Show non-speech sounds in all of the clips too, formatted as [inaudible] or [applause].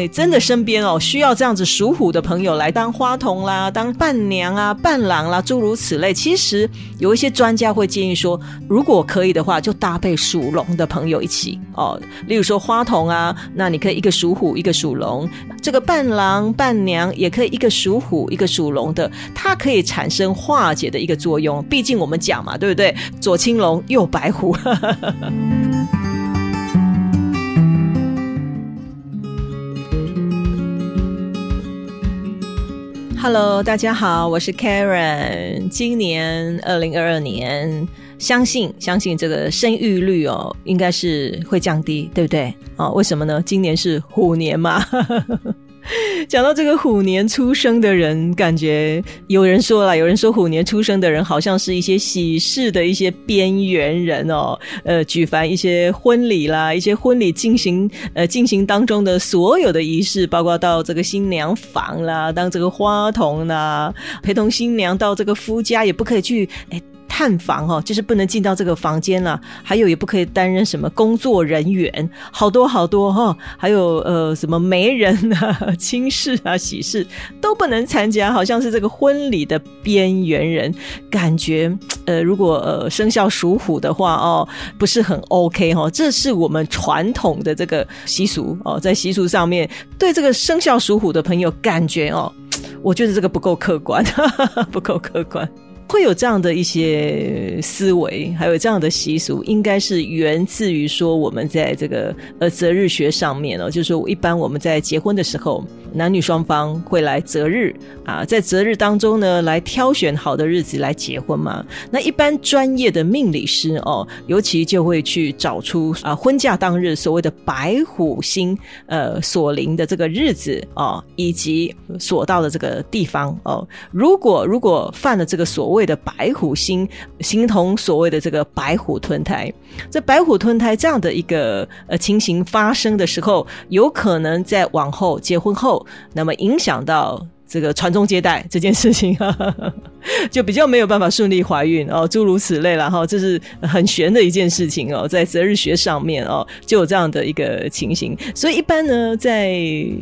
哎，真的身边哦，需要这样子属虎的朋友来当花童啦，当伴娘啊、伴郎啦，诸如此类。其实有一些专家会建议说，如果可以的话，就搭配属龙的朋友一起哦。例如说花童啊，那你可以一个属虎，一个属龙。这个伴郎、伴娘也可以一个属虎，一个属龙的，它可以产生化解的一个作用。毕竟我们讲嘛，对不对？左青龙，右白虎。[laughs] Hello，大家好，我是 Karen。今年二零二二年，相信相信这个生育率哦，应该是会降低，对不对？啊，为什么呢？今年是虎年嘛。[laughs] 讲到这个虎年出生的人，感觉有人说了，有人说虎年出生的人好像是一些喜事的一些边缘人哦。呃，举凡一些婚礼啦，一些婚礼进行呃进行当中的所有的仪式，包括到这个新娘房啦，当这个花童啦，陪同新娘到这个夫家，也不可以去哎。看房哦，就是不能进到这个房间了。还有，也不可以担任什么工作人员，好多好多哈。还有呃，什么媒人啊、[laughs] 亲事啊、喜事都不能参加，好像是这个婚礼的边缘人。感觉呃，如果呃生肖属虎的话哦，不是很 OK 哈。这是我们传统的这个习俗哦，在习俗上面对这个生肖属虎的朋友，感觉哦，我觉得这个不够客观，[laughs] 不够客观。会有这样的一些思维，还有这样的习俗，应该是源自于说我们在这个呃择日学上面哦，就是说一般我们在结婚的时候，男女双方会来择日啊，在择日当中呢，来挑选好的日子来结婚嘛。那一般专业的命理师哦，尤其就会去找出啊婚嫁当日所谓的白虎星呃所临的这个日子哦，以及所到的这个地方哦。如果如果犯了这个所谓的白虎星，形同所谓的这个白虎吞胎。这白虎吞胎这样的一个呃情形发生的时候，有可能在往后结婚后，那么影响到。这个传宗接代这件事情，[laughs] [laughs] 就比较没有办法顺利怀孕哦，诸如此类了哈，这是很玄的一件事情哦，在择日学上面哦，就有这样的一个情形。所以一般呢，在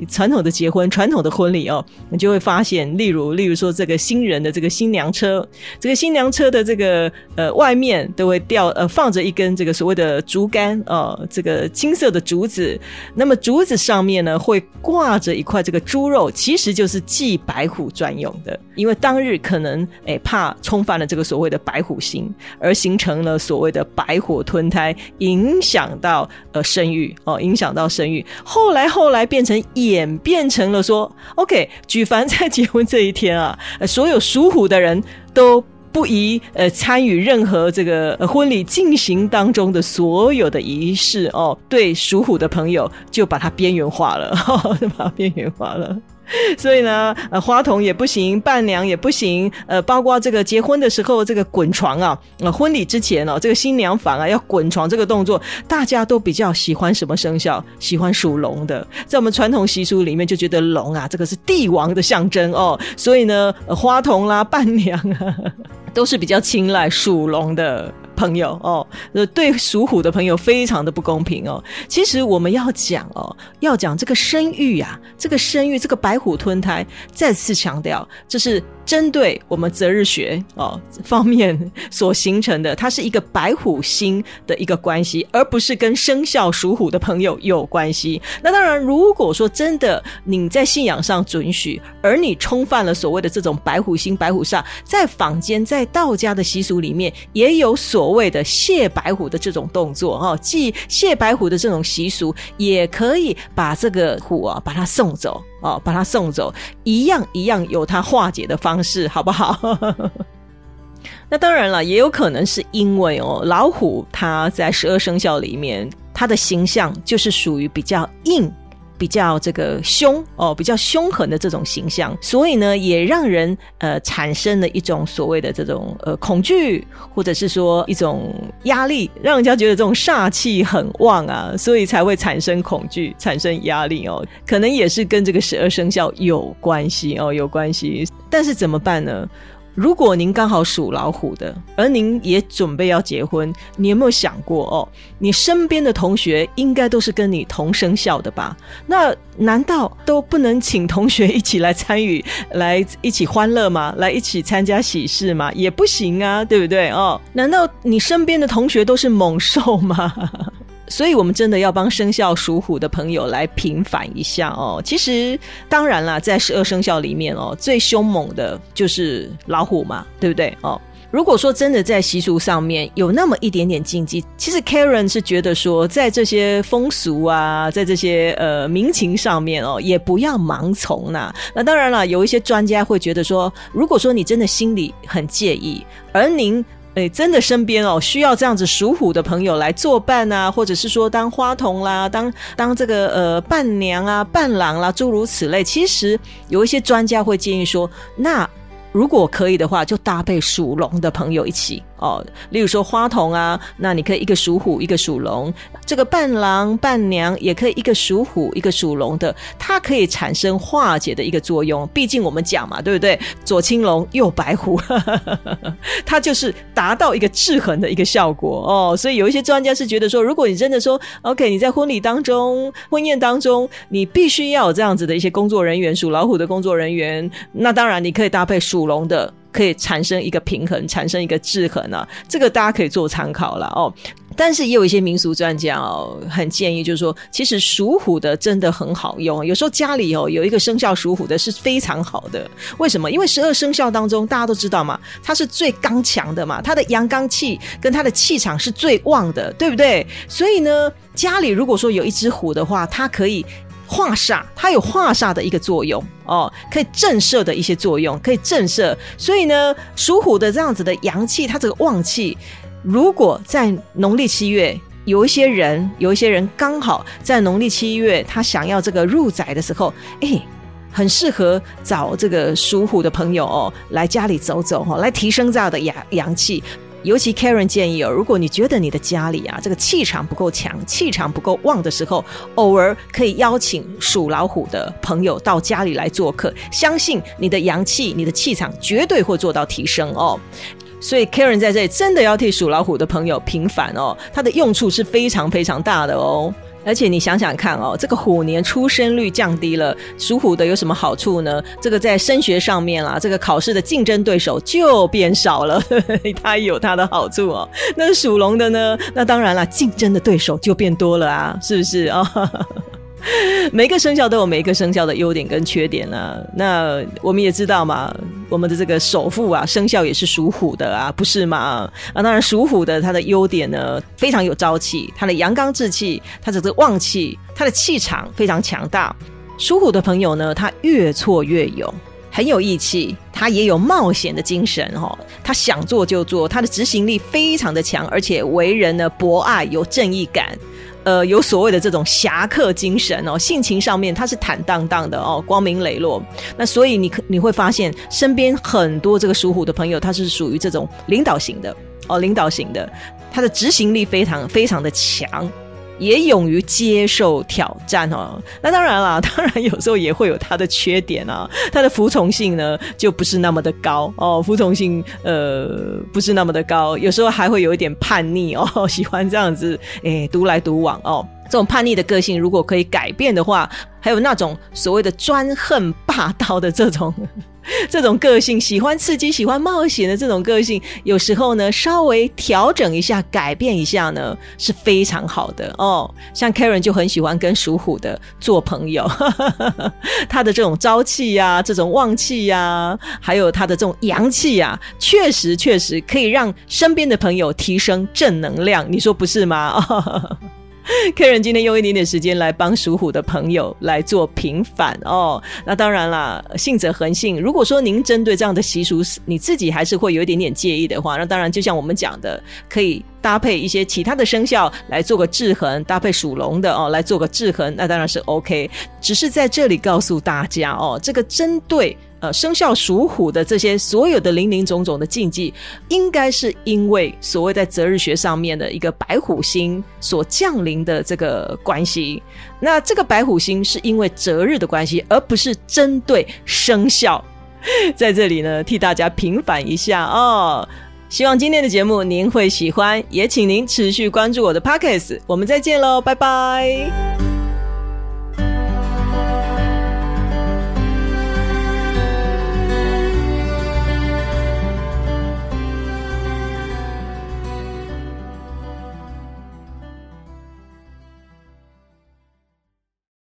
传统的结婚、传统的婚礼哦，你就会发现，例如，例如说这个新人的这个新娘车，这个新娘车的这个呃外面都会吊呃放着一根这个所谓的竹竿哦，这个青色的竹子，那么竹子上面呢会挂着一块这个猪肉，其实就是祭。白虎专用的，因为当日可能诶怕冲犯了这个所谓的白虎星，而形成了所谓的白火吞胎，影响到呃生育哦，影响到生育。后来后来变成演变成了说，OK，举凡在结婚这一天啊，所有属虎的人都不宜呃参与任何这个婚礼进行当中的所有的仪式哦，对属虎的朋友就把它边缘化了，就 [laughs] 把它边缘化了。[laughs] 所以呢，呃，花童也不行，伴娘也不行，呃，包括这个结婚的时候，这个滚床啊，呃，婚礼之前哦，这个新娘房啊要滚床这个动作，大家都比较喜欢什么生肖？喜欢属龙的，在我们传统习俗里面就觉得龙啊，这个是帝王的象征哦，所以呢，花童啦，伴娘啊，[laughs] 都是比较青睐属龙的。朋友哦，呃，对属虎的朋友非常的不公平哦。其实我们要讲哦，要讲这个生育呀，这个生育，这个白虎吞胎，再次强调，这是。针对我们择日学哦方面所形成的，它是一个白虎星的一个关系，而不是跟生肖属虎的朋友有关系。那当然，如果说真的你在信仰上准许，而你冲犯了所谓的这种白虎星、白虎煞，在坊间在道家的习俗里面，也有所所谓的谢白虎的这种动作哈，祭谢白虎的这种习俗，也可以把这个虎啊把它送走。哦，把它送走，一样一样有它化解的方式，好不好？[laughs] 那当然了，也有可能是因为哦，老虎它在十二生肖里面，它的形象就是属于比较硬、比较这个凶哦，比较凶狠的这种形象，所以呢，也让人呃产生了一种所谓的这种呃恐惧，或者是说一种压力，让人家觉得这种煞气很旺啊，所以才会产生恐惧，产生压力哦，可能也是跟这个十二生肖有关系哦，有关系。但是怎么办呢？如果您刚好属老虎的，而您也准备要结婚，你有没有想过哦？你身边的同学应该都是跟你同生肖的吧？那难道都不能请同学一起来参与，来一起欢乐吗？来一起参加喜事吗？也不行啊，对不对哦？难道你身边的同学都是猛兽吗？所以，我们真的要帮生肖属虎的朋友来平反一下哦。其实，当然啦，在十二生肖里面哦，最凶猛的就是老虎嘛，对不对哦？如果说真的在习俗上面有那么一点点禁忌，其实 Karen 是觉得说，在这些风俗啊，在这些呃民情上面哦，也不要盲从呐。那当然了，有一些专家会觉得说，如果说你真的心里很介意，而您。哎，真的身边哦，需要这样子属虎的朋友来作伴啊，或者是说当花童啦，当当这个呃伴娘啊、伴郎啦，诸如此类。其实有一些专家会建议说，那。如果可以的话，就搭配属龙的朋友一起哦。例如说花童啊，那你可以一个属虎，一个属龙。这个伴郎伴娘也可以一个属虎，一个属龙的，它可以产生化解的一个作用。毕竟我们讲嘛，对不对？左青龙，右白虎，[laughs] 它就是达到一个制衡的一个效果哦。所以有一些专家是觉得说，如果你真的说 OK，你在婚礼当中、婚宴当中，你必须要有这样子的一些工作人员，属老虎的工作人员，那当然你可以搭配属。属龙的可以产生一个平衡，产生一个制衡啊，这个大家可以做参考了哦。但是也有一些民俗专家哦，很建议，就是说，其实属虎的真的很好用。有时候家里哦有一个生肖属虎的是非常好的。为什么？因为十二生肖当中，大家都知道嘛，它是最刚强的嘛，它的阳刚气跟它的气场是最旺的，对不对？所以呢，家里如果说有一只虎的话，它可以。化煞，它有化煞的一个作用哦，可以震慑的一些作用，可以震慑。所以呢，属虎的这样子的阳气，它这个旺气，如果在农历七月，有一些人，有一些人刚好在农历七月，他想要这个入宅的时候，哎，很适合找这个属虎的朋友哦，来家里走走哈，来提升这样的阳阳气。尤其 Karen 建议哦，如果你觉得你的家里啊这个气场不够强，气场不够旺的时候，偶尔可以邀请属老虎的朋友到家里来做客，相信你的阳气、你的气场绝对会做到提升哦。所以 Karen 在这里真的要替属老虎的朋友平反哦，它的用处是非常非常大的哦。而且你想想看哦，这个虎年出生率降低了，属虎的有什么好处呢？这个在升学上面啦，这个考试的竞争对手就变少了，[laughs] 它有它的好处哦。那属龙的呢？那当然了，竞争的对手就变多了啊，是不是啊？[laughs] 每个生肖都有每一个生肖的优点跟缺点啊。那我们也知道嘛，我们的这个首富啊，生肖也是属虎的啊，不是吗？啊，当然属虎的它的优点呢，非常有朝气，它的阳刚志气，它的这个旺气，它的气场非常强大。属虎的朋友呢，他越挫越勇，很有义气，他也有冒险的精神哦。他想做就做，他的执行力非常的强，而且为人呢博爱，有正义感。呃，有所谓的这种侠客精神哦，性情上面他是坦荡荡的哦，光明磊落。那所以你可你会发现，身边很多这个属虎的朋友，他是属于这种领导型的哦，领导型的，他的执行力非常非常的强。也勇于接受挑战哦，那当然啦，[laughs] 当然有时候也会有他的缺点啊，他的服从性呢就不是那么的高哦，服从性呃不是那么的高，有时候还会有一点叛逆哦，[laughs] 喜欢这样子诶独来独往哦。这种叛逆的个性，如果可以改变的话，还有那种所谓的专横霸道的这种 [laughs] 这种个性，喜欢刺激、喜欢冒险的这种个性，有时候呢，稍微调整一下、改变一下呢，是非常好的哦。像 Karen 就很喜欢跟属虎的做朋友，[laughs] 他的这种朝气呀、这种旺气呀，还有他的这种阳气呀，确实确实可以让身边的朋友提升正能量，你说不是吗？[laughs] [laughs] 客人今天用一点点时间来帮属虎的朋友来做平反哦。那当然啦，信者恒信。如果说您针对这样的习俗，你自己还是会有一点点介意的话，那当然就像我们讲的，可以搭配一些其他的生肖来做个制衡，搭配属龙的哦来做个制衡，那当然是 OK。只是在这里告诉大家哦，这个针对。呃，生肖属虎的这些所有的零零总总的禁忌，应该是因为所谓在择日学上面的一个白虎星所降临的这个关系。那这个白虎星是因为择日的关系，而不是针对生肖。[laughs] 在这里呢，替大家平反一下哦。希望今天的节目您会喜欢，也请您持续关注我的 Pockets。我们再见喽，拜拜。